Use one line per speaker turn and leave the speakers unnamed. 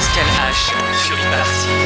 Pascal H. sur
E